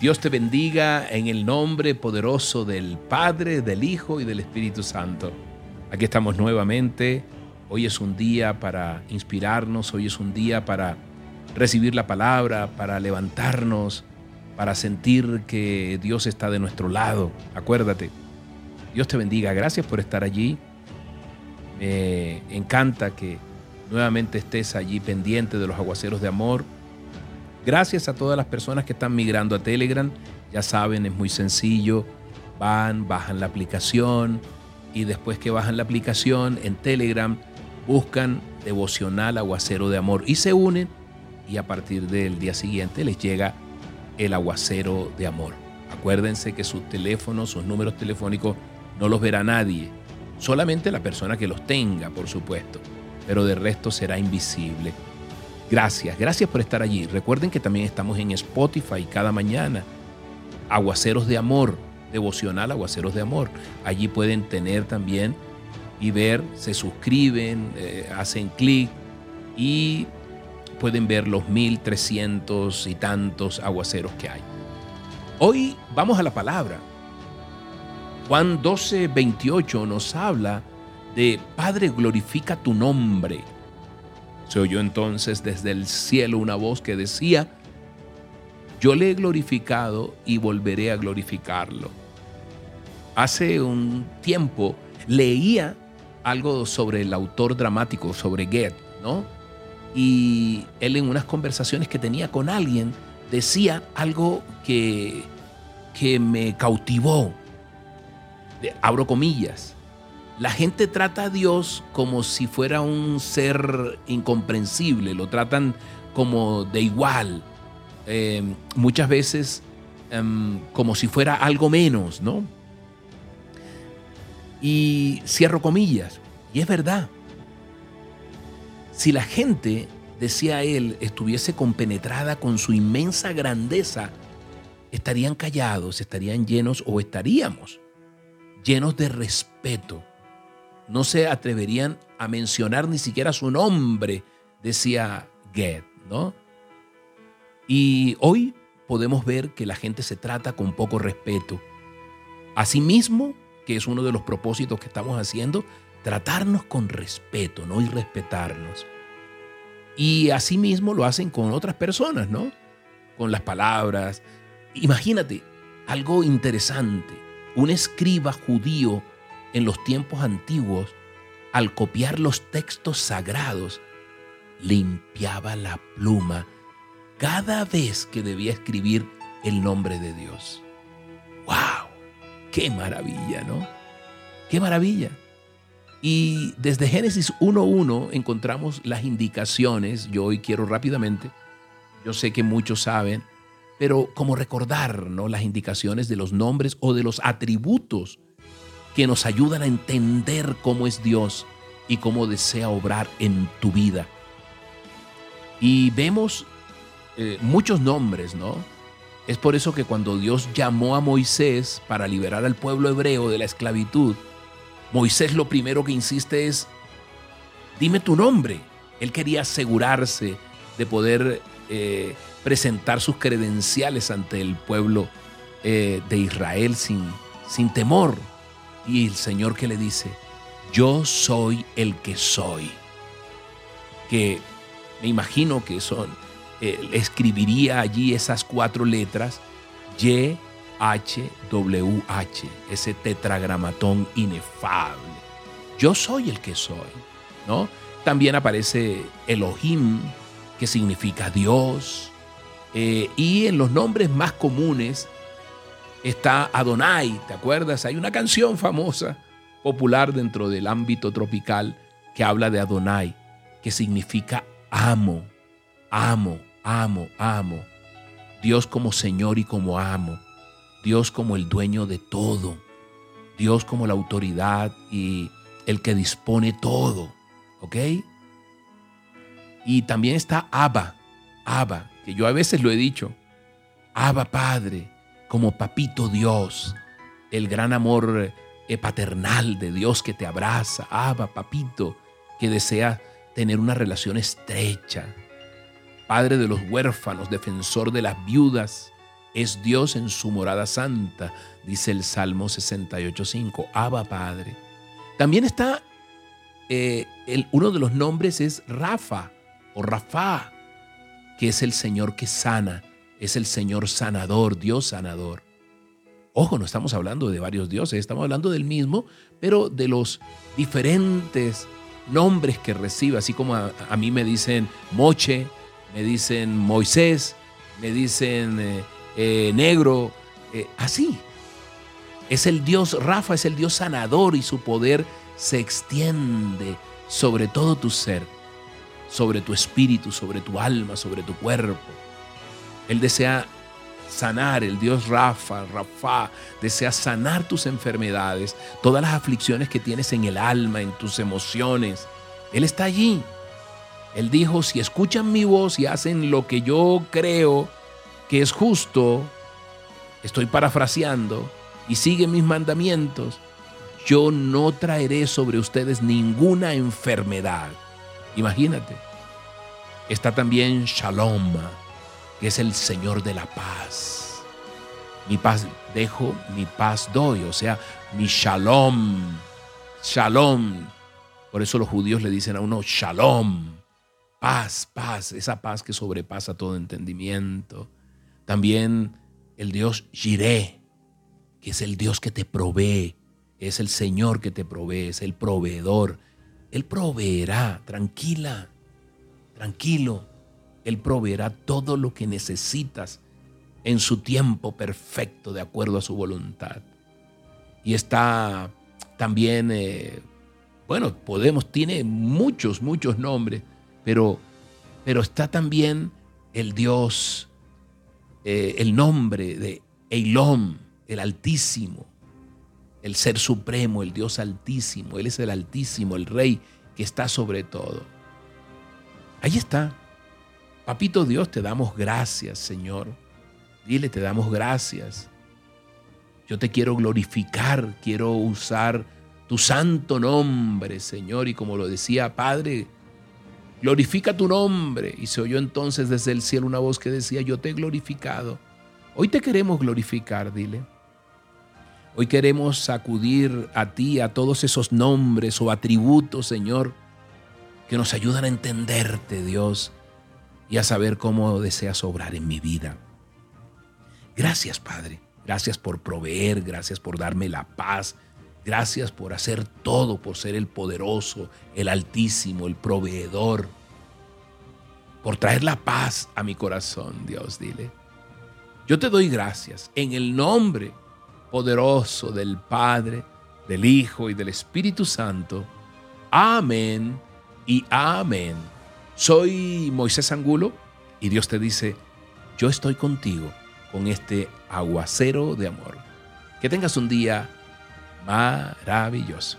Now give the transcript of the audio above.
Dios te bendiga en el nombre poderoso del Padre, del Hijo y del Espíritu Santo. Aquí estamos nuevamente. Hoy es un día para inspirarnos, hoy es un día para recibir la palabra, para levantarnos, para sentir que Dios está de nuestro lado. Acuérdate, Dios te bendiga. Gracias por estar allí. Me encanta que nuevamente estés allí pendiente de los aguaceros de amor Gracias a todas las personas que están migrando a Telegram. Ya saben, es muy sencillo. Van, bajan la aplicación y después que bajan la aplicación en Telegram, buscan devocional aguacero de amor y se unen y a partir del día siguiente les llega el aguacero de amor. Acuérdense que sus teléfonos, sus números telefónicos no los verá nadie, solamente la persona que los tenga, por supuesto, pero de resto será invisible. Gracias, gracias por estar allí. Recuerden que también estamos en Spotify cada mañana. Aguaceros de Amor, devocional Aguaceros de Amor. Allí pueden tener también y ver, se suscriben, eh, hacen clic y pueden ver los 1300 y tantos aguaceros que hay. Hoy vamos a la palabra. Juan 12, 28 nos habla de Padre, glorifica tu nombre. Se oyó entonces desde el cielo una voz que decía, yo le he glorificado y volveré a glorificarlo. Hace un tiempo leía algo sobre el autor dramático, sobre Goethe, ¿no? Y él en unas conversaciones que tenía con alguien decía algo que, que me cautivó. Abro comillas. La gente trata a Dios como si fuera un ser incomprensible, lo tratan como de igual, eh, muchas veces em, como si fuera algo menos, ¿no? Y cierro comillas, y es verdad. Si la gente, decía él, estuviese compenetrada con su inmensa grandeza, estarían callados, estarían llenos o estaríamos llenos de respeto no se atreverían a mencionar ni siquiera su nombre, decía Goethe, ¿no? Y hoy podemos ver que la gente se trata con poco respeto. Asimismo, que es uno de los propósitos que estamos haciendo, tratarnos con respeto, ¿no? Y respetarnos. Y asimismo lo hacen con otras personas, ¿no? Con las palabras. Imagínate, algo interesante. Un escriba judío en los tiempos antiguos, al copiar los textos sagrados, limpiaba la pluma cada vez que debía escribir el nombre de Dios. ¡Wow! ¡Qué maravilla, ¿no? ¡Qué maravilla! Y desde Génesis 1.1 encontramos las indicaciones, yo hoy quiero rápidamente, yo sé que muchos saben, pero como recordar ¿no? las indicaciones de los nombres o de los atributos que nos ayudan a entender cómo es Dios y cómo desea obrar en tu vida. Y vemos eh, muchos nombres, ¿no? Es por eso que cuando Dios llamó a Moisés para liberar al pueblo hebreo de la esclavitud, Moisés lo primero que insiste es, dime tu nombre. Él quería asegurarse de poder eh, presentar sus credenciales ante el pueblo eh, de Israel sin, sin temor. Y el Señor que le dice, yo soy el que soy. Que me imagino que son, escribiría allí esas cuatro letras, Y, H, W, H, ese tetragramatón inefable. Yo soy el que soy, ¿no? También aparece Elohim, que significa Dios. Eh, y en los nombres más comunes está Adonai, ¿te acuerdas? Hay una canción famosa, popular dentro del ámbito tropical, que habla de Adonai, que significa amo, amo, amo, amo. Dios como Señor y como amo. Dios como el dueño de todo. Dios como la autoridad y el que dispone todo. ¿Ok? Y también está Abba, Abba, que yo a veces lo he dicho. Abba Padre, como papito Dios, el gran amor eh, paternal de Dios que te abraza, Abba, papito, que desea tener una relación estrecha, Padre de los huérfanos, defensor de las viudas, es Dios en su morada santa, dice el Salmo 68.5, Abba Padre. También está, eh, el, uno de los nombres es Rafa o Rafa, que es el Señor que sana, es el Señor sanador, Dios sanador. Ojo, no estamos hablando de varios dioses, estamos hablando del mismo, pero de los diferentes nombres que recibe, así como a, mí me dicen Moche, me dicen Moisés, me dicen eh, eh, negro, eh, así. Es el Dios, Rafa es el Dios sanador y su poder se extiende sobre todo tu ser, sobre tu espíritu, sobre tu alma, sobre tu cuerpo. Él desea sanar, el Dios Rafa, Rafa, desea sanar tus enfermedades, todas las aflicciones que tienes en el alma, en tus emociones. Él está allí. Él dijo, si escuchan mi voz y hacen lo que yo creo que es justo, estoy parafraseando, y siguen mis mandamientos, yo no traeré sobre ustedes ninguna enfermedad. Imagínate. Está también Shalom, que es el Señor de la paz. Mi paz dejo, mi paz doy, o sea, mi Shalom. Shalom. Por eso los judíos le dicen a uno Shalom. Paz, paz, esa paz que sobrepasa todo entendimiento. También el Dios Jireh, que es el Dios que te provee, es el Señor que te provee, es el proveedor. Él proveerá, tranquila, tranquilo. Él proveerá todo lo que necesitas en su tiempo perfecto, de acuerdo a su voluntad. Y está también, eh, bueno, podemos, tiene muchos, muchos nombres, pero, pero está también el Dios, eh, el nombre de Eilom, el Altísimo, el Ser Supremo, el Dios Altísimo. Él es el Altísimo, el Rey que está sobre todo. Ahí está. Papito Dios, te damos gracias, Señor. Dile, te damos gracias. Yo te quiero glorificar, quiero usar tu santo nombre, Señor. Y como lo decía Padre, glorifica tu nombre. Y se oyó entonces desde el cielo una voz que decía, yo te he glorificado. Hoy te queremos glorificar, dile. Hoy queremos sacudir a ti a todos esos nombres o atributos, Señor, que nos ayudan a entenderte, Dios y a saber cómo deseas obrar en mi vida. Gracias, Padre. Gracias por proveer, gracias por darme la paz, gracias por hacer todo, por ser el poderoso, el altísimo, el proveedor, por traer la paz a mi corazón, Dios, dile. Yo te doy gracias en el nombre poderoso del Padre, del Hijo y del Espíritu Santo. Amén y amén. Soy Moisés Angulo y Dios te dice, yo estoy contigo con este aguacero de amor. Que tengas un día maravilloso.